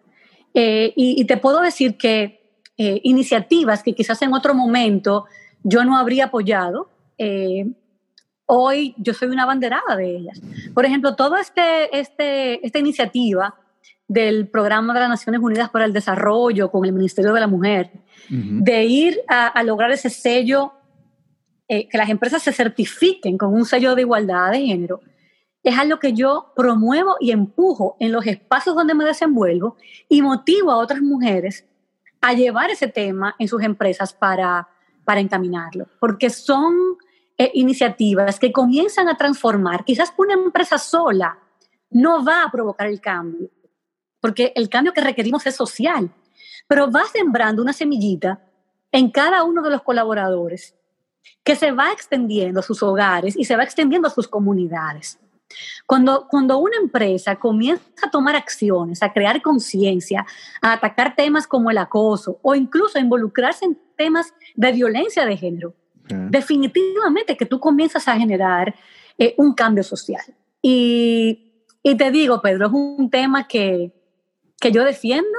Eh, y, te puedo decir que eh, iniciativas que quizás en otro momento yo no habría apoyado. Eh, hoy yo soy una banderada de ellas. Por ejemplo, toda este, este, esta iniciativa del Programa de las Naciones Unidas para el Desarrollo con el Ministerio de la Mujer, de ir a, lograr ese sello, eh, que las empresas se certifiquen con un sello de igualdad de género, es algo que yo promuevo y empujo en los espacios donde me desenvuelvo y motivo a otras mujeres a llevar ese tema en sus empresas para, para encaminarlo, porque son eh, iniciativas que comienzan a transformar. Quizás una empresa sola no va a provocar el cambio, porque el cambio que requerimos es social, pero va sembrando una semillita en cada uno de los colaboradores que se va extendiendo a sus hogares y se va extendiendo a sus comunidades. Cuando, cuando una empresa comienza a tomar acciones, a crear conciencia, a atacar temas como el acoso o incluso a involucrarse en temas de violencia de género, definitivamente que tú comienzas a generar eh, un cambio social. Y, y, te digo, Pedro, es un tema que, que yo defiendo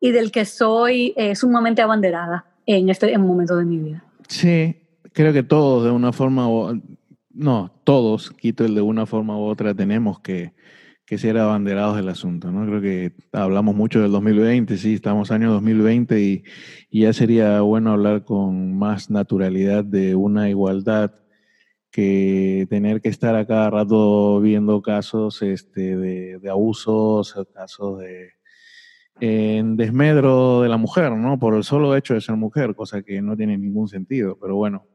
y del que soy eh, sumamente abanderada en este momento de mi vida. Sí, creo que todos de una forma no, todos, quito el de una forma u otra, tenemos que, ser abanderados del asunto, ¿no? Creo que hablamos mucho del 2020, sí, estamos año 2020 y, ya sería bueno hablar con más naturalidad de una igualdad que tener que estar a cada rato viendo casos este, de, abusos, casos de desmedro de la mujer, ¿no? Por el solo hecho de ser mujer, cosa que no tiene ningún sentido, pero bueno,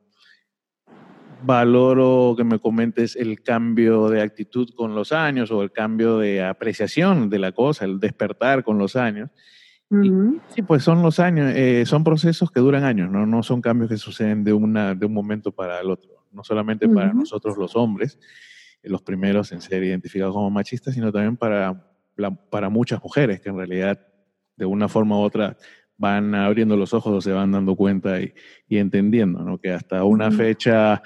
valoro que me comentes el cambio de actitud con los años o el cambio de apreciación de la cosa, el despertar con los años. sí, pues son los años, eh, son procesos que duran años, ¿no? no son cambios que suceden de, una, de un momento para el otro, no solamente para nosotros los hombres, los primeros en ser identificados como machistas, sino también para, para muchas mujeres que en realidad de una forma u otra van abriendo los ojos o se van dando cuenta y, entendiendo, ¿no? Que hasta una fecha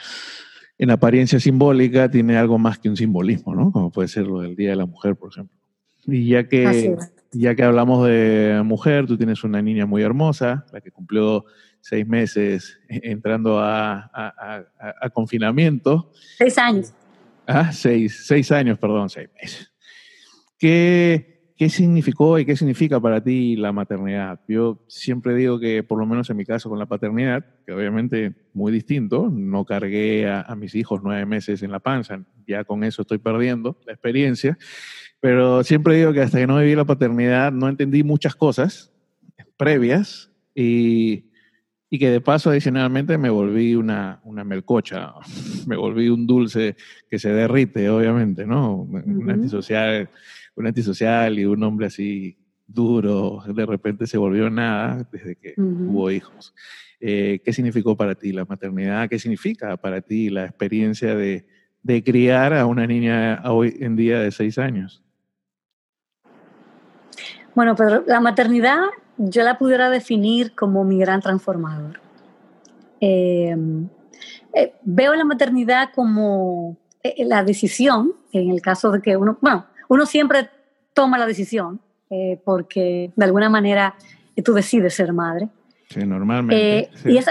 en apariencia simbólica tiene algo más que un simbolismo, ¿no? Como puede ser lo del Día de la Mujer, por ejemplo. Y ya que, ya que hablamos de mujer, tú tienes una niña muy hermosa, la que cumplió seis meses entrando a, a confinamiento. Seis años. Ah, seis, seis años, perdón, seis meses. ¿Qué, ¿Qué significó y qué significa para ti la maternidad? Yo siempre digo que, por lo menos en mi caso con la paternidad, que obviamente muy distinto, no cargué a, mis hijos nueve meses en la panza, ya con eso estoy perdiendo la experiencia, pero siempre digo que hasta que no viví la paternidad no entendí muchas cosas previas y, y que de paso adicionalmente me volví una, una melcocha, me volví un dulce que se derrite, obviamente, ¿no? Un antisocial un antisocial y un hombre así duro, de repente se volvió nada desde que hubo hijos. Eh, ¿Qué significó para ti la maternidad? ¿Qué significa para ti la experiencia de, de criar a una niña hoy en día de seis años? Bueno, pero la maternidad yo la pudiera definir como mi gran transformador. Em, eh, veo la maternidad como eh, la decisión, en el caso de que uno, bueno, uno siempre toma la decisión, eh, porque de alguna manera tú decides ser madre. Sí, normalmente. Y es,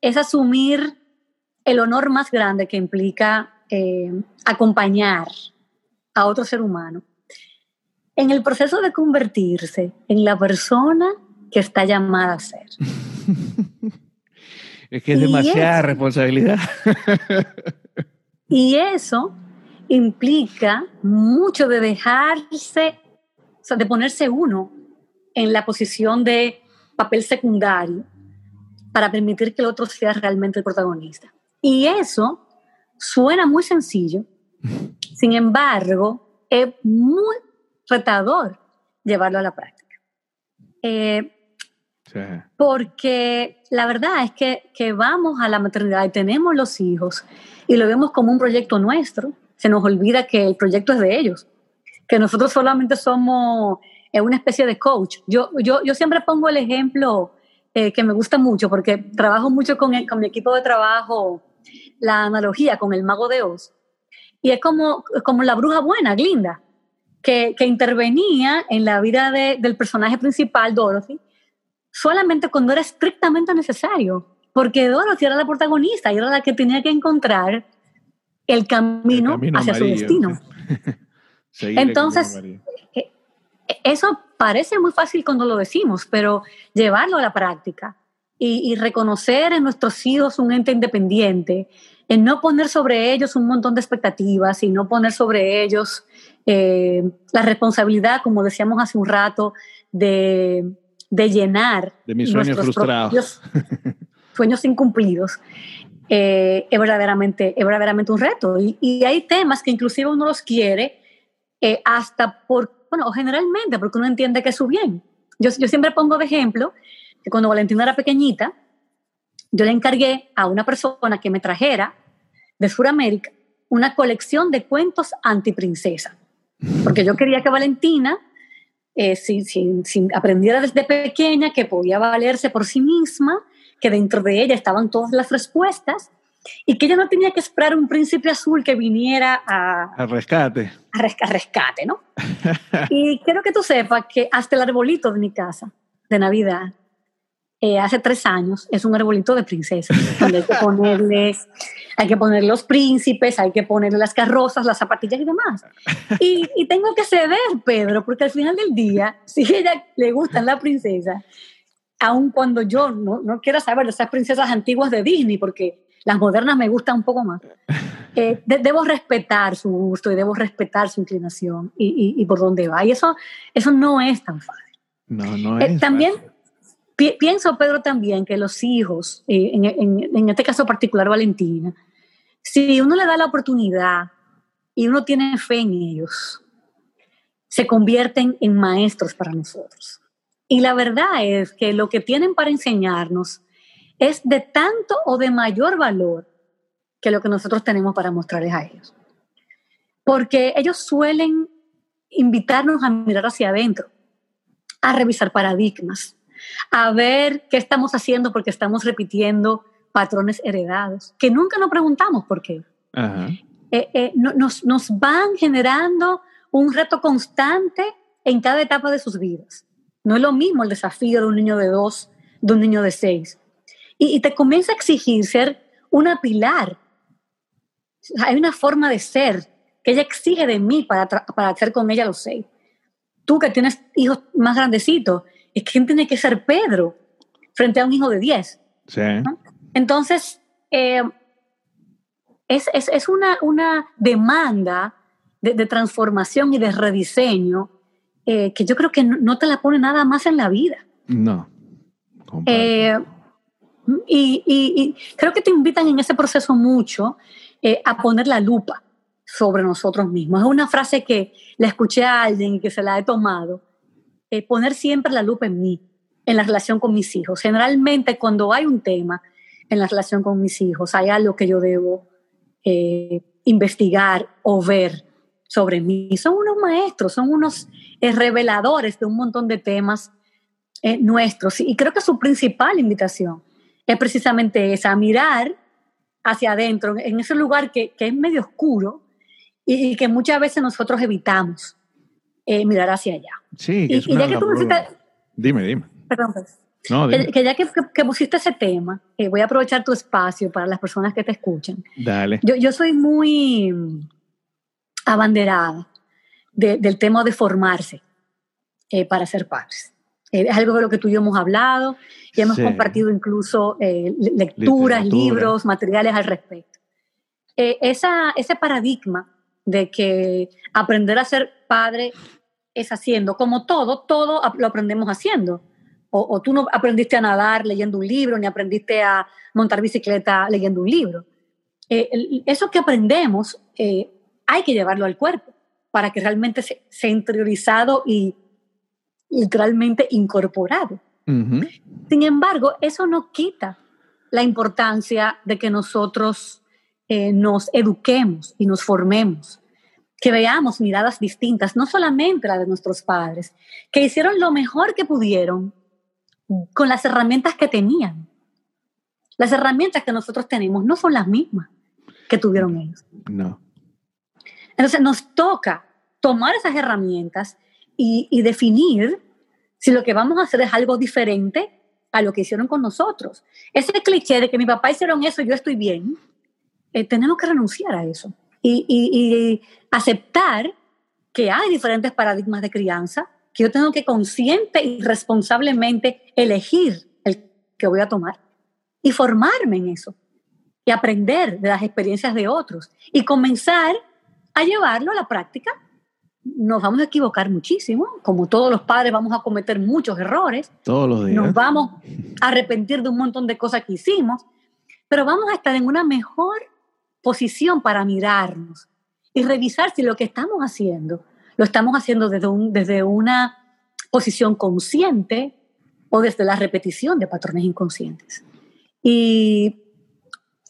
es asumir el honor más grande que implica acompañar a otro ser humano en el proceso de convertirse en la persona que está llamada a ser. es que es demasiada responsabilidad. y eso implica mucho de dejarse, o sea, de ponerse uno en la posición de papel secundario para permitir que el otro sea realmente el protagonista. Y eso suena muy sencillo, sin embargo, es muy retador llevarlo a la práctica. Eh, porque la verdad es que, que vamos a la maternidad y tenemos los hijos y lo vemos como un proyecto nuestro, se nos olvida que el proyecto es de ellos, que nosotros solamente somos eh, una especie de coach. Yo, yo, yo siempre pongo el ejemplo eh, que me gusta mucho porque trabajo mucho con, con mi equipo de trabajo, la analogía con el mago de Oz. Y es como, como la bruja buena, Glinda que, intervenía en la vida del personaje principal, Dorothy, solamente cuando era estrictamente necesario, porque Dorothy era la protagonista y era la que tenía que encontrar el camino, hacia su destino. Entonces, eh, eso parece muy fácil cuando lo decimos, pero llevarlo a la práctica y, y, reconocer en nuestros hijos un ente independiente, en no poner sobre ellos un montón de expectativas y no poner sobre ellos eh, la responsabilidad, como decíamos hace un rato, de, de llenar de mis sueños frustrados, sueños incumplidos, eh, es, verdaderamente, es verdaderamente un reto. Y, hay temas que inclusive uno los quiere eh, hasta por, bueno, generalmente porque uno entiende que es su bien. Yo, yo siempre pongo de ejemplo que cuando Valentina era pequeñita, yo le encargué a una persona que me trajera de Sudamérica una colección de cuentos antiprincesa. Porque yo quería que Valentina, eh, si, aprendiera desde pequeña que podía valerse por sí misma, que dentro de ella estaban todas las respuestas y que ella no tenía que esperar un príncipe azul que viniera a... Al rescate. A, rescate, ¿no? y quiero que tú sepas que hasta el arbolito de mi casa, de Navidad, eh, hace tres años, es un arbolito de princesa, donde hay que ponerles, hay que poner los príncipes, hay que ponerle las carrozas, las zapatillas y demás. Y, y, tengo que ceder, Pedro, porque al final del día, si a ella le gustan la princesa, aun cuando yo no, no quiera saber de esas princesas antiguas de Disney, porque las modernas me gustan un poco más, eh, debo respetar su gusto y debo respetar su inclinación y, y, por dónde va. Y eso, eso no es tan fácil. No, no eh, es. también, pienso, Pedro, también que los hijos, eh, en, este caso particular Valentina, si uno le da la oportunidad y uno tiene fe en ellos, se convierten en maestros para nosotros. Y la verdad es que lo que tienen para enseñarnos es de tanto o de mayor valor que lo que nosotros tenemos para mostrarles a ellos. Porque ellos suelen invitarnos a mirar hacia adentro, a revisar paradigmas, a ver qué estamos haciendo porque estamos repitiendo patrones heredados, que nunca nos preguntamos por qué. Eh, eh, nos, nos van generando un reto constante en cada etapa de sus vidas. No es lo mismo el desafío de un niño de dos, de un niño de seis. Y, te comienza a exigir ser una pilar. hay una forma de ser que ella exige de mí para, para hacer con ella los seis. Tú que tienes hijos más grandecitos, es quién tiene que ser Pedro frente a un hijo de 10. Sí. Entonces, eh, es, es, es, una, una demanda de, de, transformación y de rediseño eh, que yo creo que no, te la pone nada más en la vida. No. Eh, y, y, creo que te invitan en ese proceso mucho a poner la lupa sobre nosotros mismos. Es una frase que la escuché a alguien y que se la he tomado eh, poner siempre la lupa en mí, en la relación con mis hijos. Generalmente cuando hay un tema en la relación con mis hijos, hay algo que yo debo eh, investigar o ver sobre mí. Son unos maestros, son unos eh, reveladores de un montón de temas nuestros. Y creo que su principal invitación es precisamente esa, mirar hacia adentro, en ese lugar que, que es medio oscuro y, que muchas veces nosotros evitamos eh, mirar hacia allá. Sí, que es y, ya que tú pusiste, Dime, dime. Perdón, pues. No, dime. Que, ya que, que, pusiste ese tema, eh, voy a aprovechar tu espacio para las personas que te escuchan. Dale. Yo, yo soy muy abanderada del tema de formarse eh, para ser padres. es algo de lo que tú y yo hemos hablado y hemos compartido incluso lecturas, libros, materiales al respecto. esa, ese paradigma de que aprender a ser padre es haciendo, como todo, todo lo aprendemos haciendo. O, tú no aprendiste a nadar leyendo un libro, ni aprendiste a montar bicicleta leyendo un libro. Eh, eso que aprendemos eh, hay que llevarlo al cuerpo para que realmente sea interiorizado y literalmente incorporado. Sin embargo, eso no quita la importancia de que nosotros eh, nos eduquemos y nos formemos, que veamos miradas distintas, no solamente la de nuestros padres, que hicieron lo mejor que pudieron con las herramientas que tenían. Las herramientas que nosotros tenemos no son las mismas que tuvieron ellos. No. Entonces nos toca tomar esas herramientas y, y definir si lo que vamos a hacer es algo diferente a lo que hicieron con nosotros. Ese cliché de que mi papá hicieron eso y yo estoy bien, eh, tenemos que renunciar a eso y, aceptar que hay diferentes paradigmas de crianza, que yo tengo que consciente y responsablemente elegir el que voy a tomar y formarme en eso y aprender de las experiencias de otros y comenzar a llevarlo a la práctica. Nos vamos a equivocar muchísimo, como todos los padres vamos a cometer muchos errores. Todos los días. Nos vamos a arrepentir de un montón de cosas que hicimos, pero vamos a estar en una mejor posición para mirarnos y revisar si lo que estamos haciendo lo estamos haciendo desde, un, desde una posición consciente o desde la repetición de patrones inconscientes. Y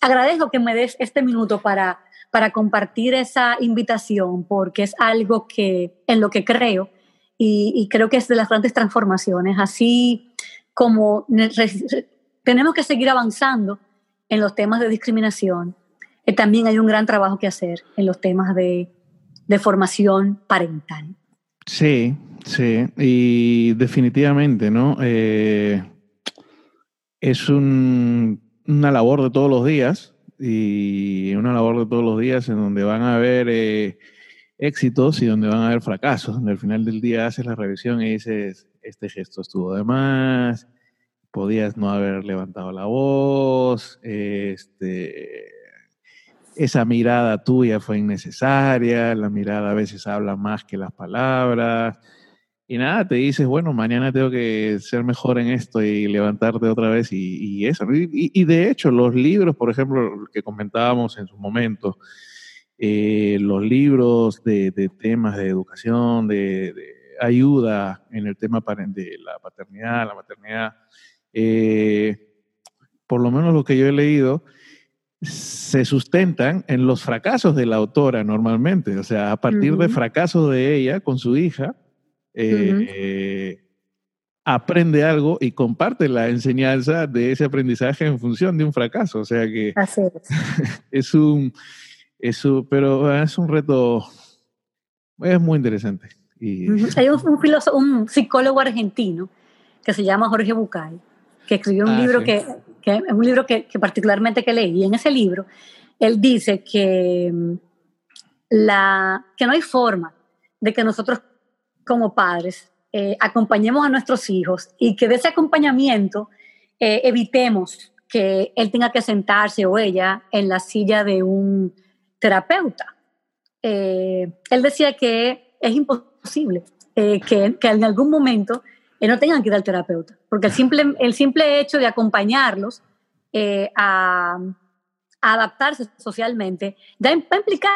agradezco que me des este minuto para, para compartir esa invitación porque es algo que en lo que creo y, creo que es de las grandes transformaciones, así como tenemos que seguir avanzando en los temas de discriminación, eh, también hay un gran trabajo que hacer en los temas de, formación parental. Sí, sí, y definitivamente, ¿no? Eh, es una labor de todos los días y una labor de todos los días en donde van a haber eh, éxitos y donde van a haber fracasos, al final del día haces la revisión y dices, este gesto estuvo de más, podías no haber levantado la voz, este esa mirada tuya fue innecesaria, la mirada a veces habla más que las palabras. Y nada, te dices, bueno, mañana tengo que ser mejor en esto y levantarte otra vez y, eso. Y, de hecho, los libros, por ejemplo, que comentábamos en su momento, eh, los libros de, temas de educación, de, ayuda en el tema de la paternidad, la maternidad, eh, por lo menos lo que yo he leído, se sustentan en los fracasos de la autora normalmente, o sea, a partir de fracasos de ella con su hija, eh, aprende algo y comparte la enseñanza de ese aprendizaje en función de un fracaso, o sea que es. un, es pero es un reto, es muy interesante. Y, Hay un, filósofo, un psicólogo argentino que se llama Jorge Bucay, que escribió un ah, libro que que es un libro que, particularmente que leí, y en ese libro él dice que, mm, la, que no hay forma de que nosotros como padres eh, acompañemos a nuestros hijos y que de ese acompañamiento eh, evitemos que él tenga que sentarse o ella en la silla de un terapeuta. Eh, él decía que es imposible que, que en algún momento no tengan que ir al terapeuta, porque el simple, el simple hecho de acompañarlos eh, a, adaptarse socialmente va a implicar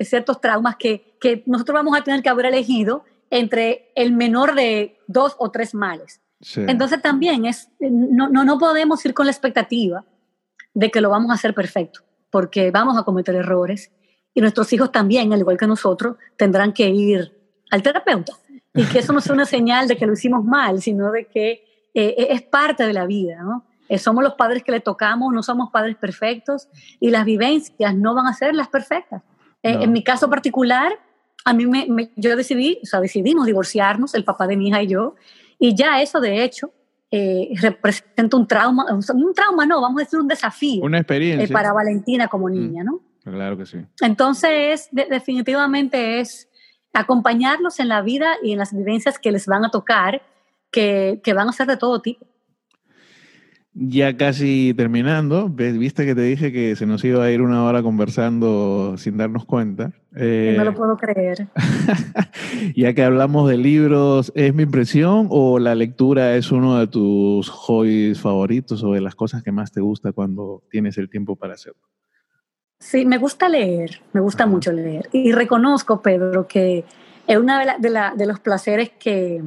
ciertos traumas que, que, nosotros vamos a tener que haber elegido entre el menor de dos o tres males. Entonces también es, no, no, no podemos ir con la expectativa de que lo vamos a hacer perfecto, porque vamos a cometer errores y nuestros hijos también, al igual que nosotros, tendrán que ir al terapeuta. Y que eso no sea una señal de que lo hicimos mal, sino de que eh, es parte de la vida, ¿no? Eh, somos los padres que le tocamos, no somos padres perfectos y las vivencias no van a ser las perfectas. Eh, en mi caso particular, a mí me, yo decidí, o sea, decidimos divorciarnos, el papá de mi hija y yo, y ya eso de hecho representa un trauma, un trauma no, vamos a decir un desafío. Una experiencia. para Valentina como mm. niña, ¿no? Claro que sí. Entonces, definitivamente es acompañarlos en la vida y en las vivencias que les van a tocar, que, van a ser de todo tipo. Ya casi terminando, viste que te dije que se nos iba a ir una hora conversando sin darnos cuenta. Eh, no lo puedo creer. ya que hablamos de libros, ¿es mi impresión o la lectura es uno de tus hobbies favoritos o de las cosas que más te gusta cuando tienes el tiempo para hacerlo? Sí, me gusta leer, me gusta mucho leer. Y reconozco, Pedro, que es uno de, de, los placeres que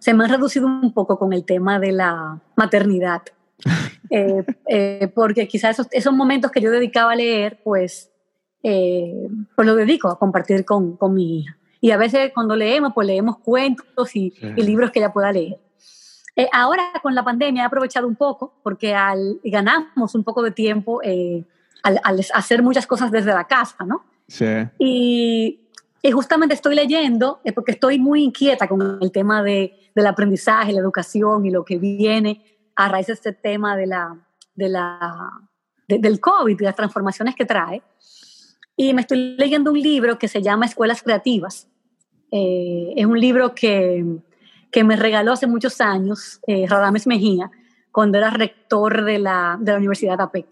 se me han reducido un poco con el tema de la maternidad. Eh, eh, porque quizás esos, momentos que yo dedicaba a leer, pues, eh, pues lo dedico a compartir con, con, mi hija. Y a veces cuando leemos, pues leemos cuentos y, y libros que ella pueda leer. ahora con la pandemia he aprovechado un poco porque al, ganamos un poco de tiempo al, hacer muchas cosas desde la casa, ¿no? Sí. Y, y justamente estoy leyendo, eh, porque estoy muy inquieta con el tema de, del aprendizaje, la educación y lo que viene a raíz de este tema de la, de la, del COVID y las transformaciones que trae. Y me estoy leyendo un libro que se llama Escuelas Creativas. Eh, es un libro que, que, me regaló hace muchos años eh, Radames Mejía, cuando era rector de la, de la Universidad de APEC.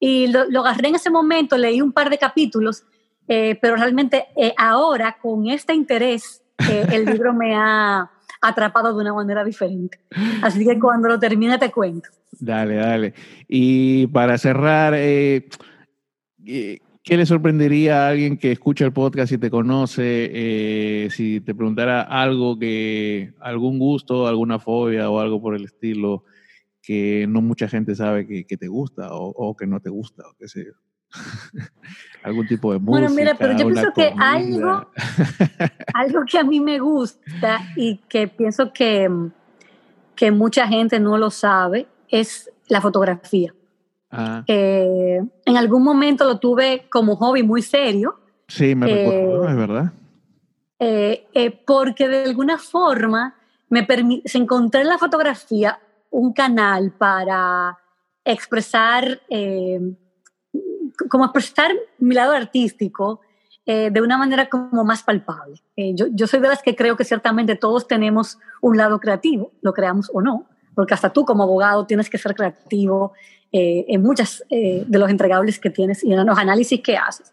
Y lo, lo, agarré en ese momento, leí un par de capítulos, eh, pero realmente eh, ahora con este interés eh, el libro me ha atrapado de una manera diferente. Así que cuando lo termine te cuento. Dale, dale. Y para cerrar, ¿qué le sorprendería a alguien que escucha el podcast y te conoce si te preguntara algo que, algún gusto, alguna fobia o algo por el estilo? que no mucha gente sabe que, te gusta o, que no te gusta, o qué sé yo. Algún tipo de música. Bueno, mira, pero yo pienso que algo, algo que a mí me gusta y que pienso que, que mucha gente no lo sabe es la fotografía. Ah. Eh, en algún momento lo tuve como hobby muy serio. Sí, me recuerdo, es verdad. Eh, eh, porque de alguna forma me se encontré en la fotografía un canal para expresar, eh, como expresar mi lado artístico eh, de una manera como más palpable. Eh, yo, yo, soy de las que creo que ciertamente todos tenemos un lado creativo, lo creamos o no, porque hasta tú como abogado tienes que ser creativo en muchas de los entregables que tienes y en los análisis que haces.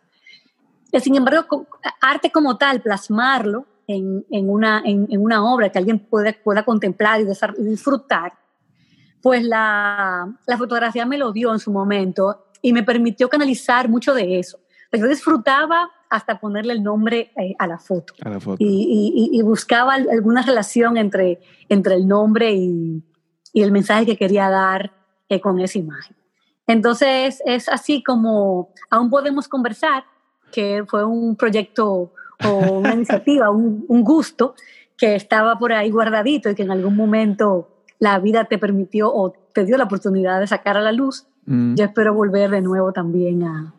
sin embargo, arte como tal, plasmarlo en, en, una, en, en, una obra que alguien pueda, pueda contemplar y disfrutar, pues la, la, fotografía me lo dio en su momento y me permitió canalizar mucho de eso. Yo disfrutaba hasta ponerle el nombre eh, a la foto. A la foto. Y, y, buscaba alguna relación entre, entre el nombre y, y el mensaje que quería dar eh, con esa imagen. Entonces es así como aún podemos conversar, que fue un proyecto o una iniciativa, un, un gusto que estaba por ahí guardadito y que en algún momento la vida te permitió o te dio la oportunidad de sacar a la luz, mm. yo espero volver de nuevo también a,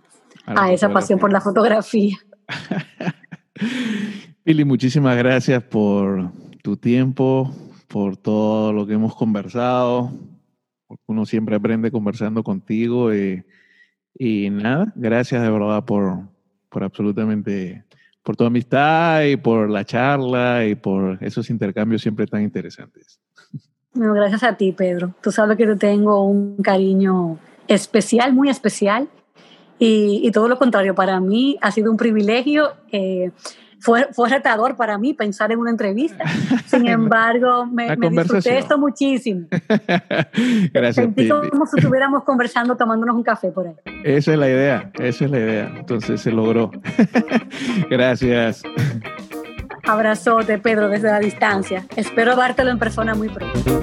a, esa pasión por la fotografía. Pili, muchísimas gracias por tu tiempo, por todo lo que hemos conversado. Uno siempre aprende conversando contigo y, y nada, gracias de verdad por, por absolutamente, por tu amistad y por la charla y por esos intercambios siempre tan interesantes. No, gracias a ti, Pedro. Tú sabes que te tengo un cariño especial, muy especial. Y, todo lo contrario, para mí ha sido un privilegio. Eh, fue, fue retador para mí pensar en una entrevista. Sin embargo, me, me disfruté esto muchísimo. Gracias. Sentí como si estuviéramos conversando, tomándonos un café por ahí. Esa es la idea, esa es la idea. Entonces se logró. Gracias. Abrazote, Pedro, desde la distancia. Espero dártelo en persona muy pronto.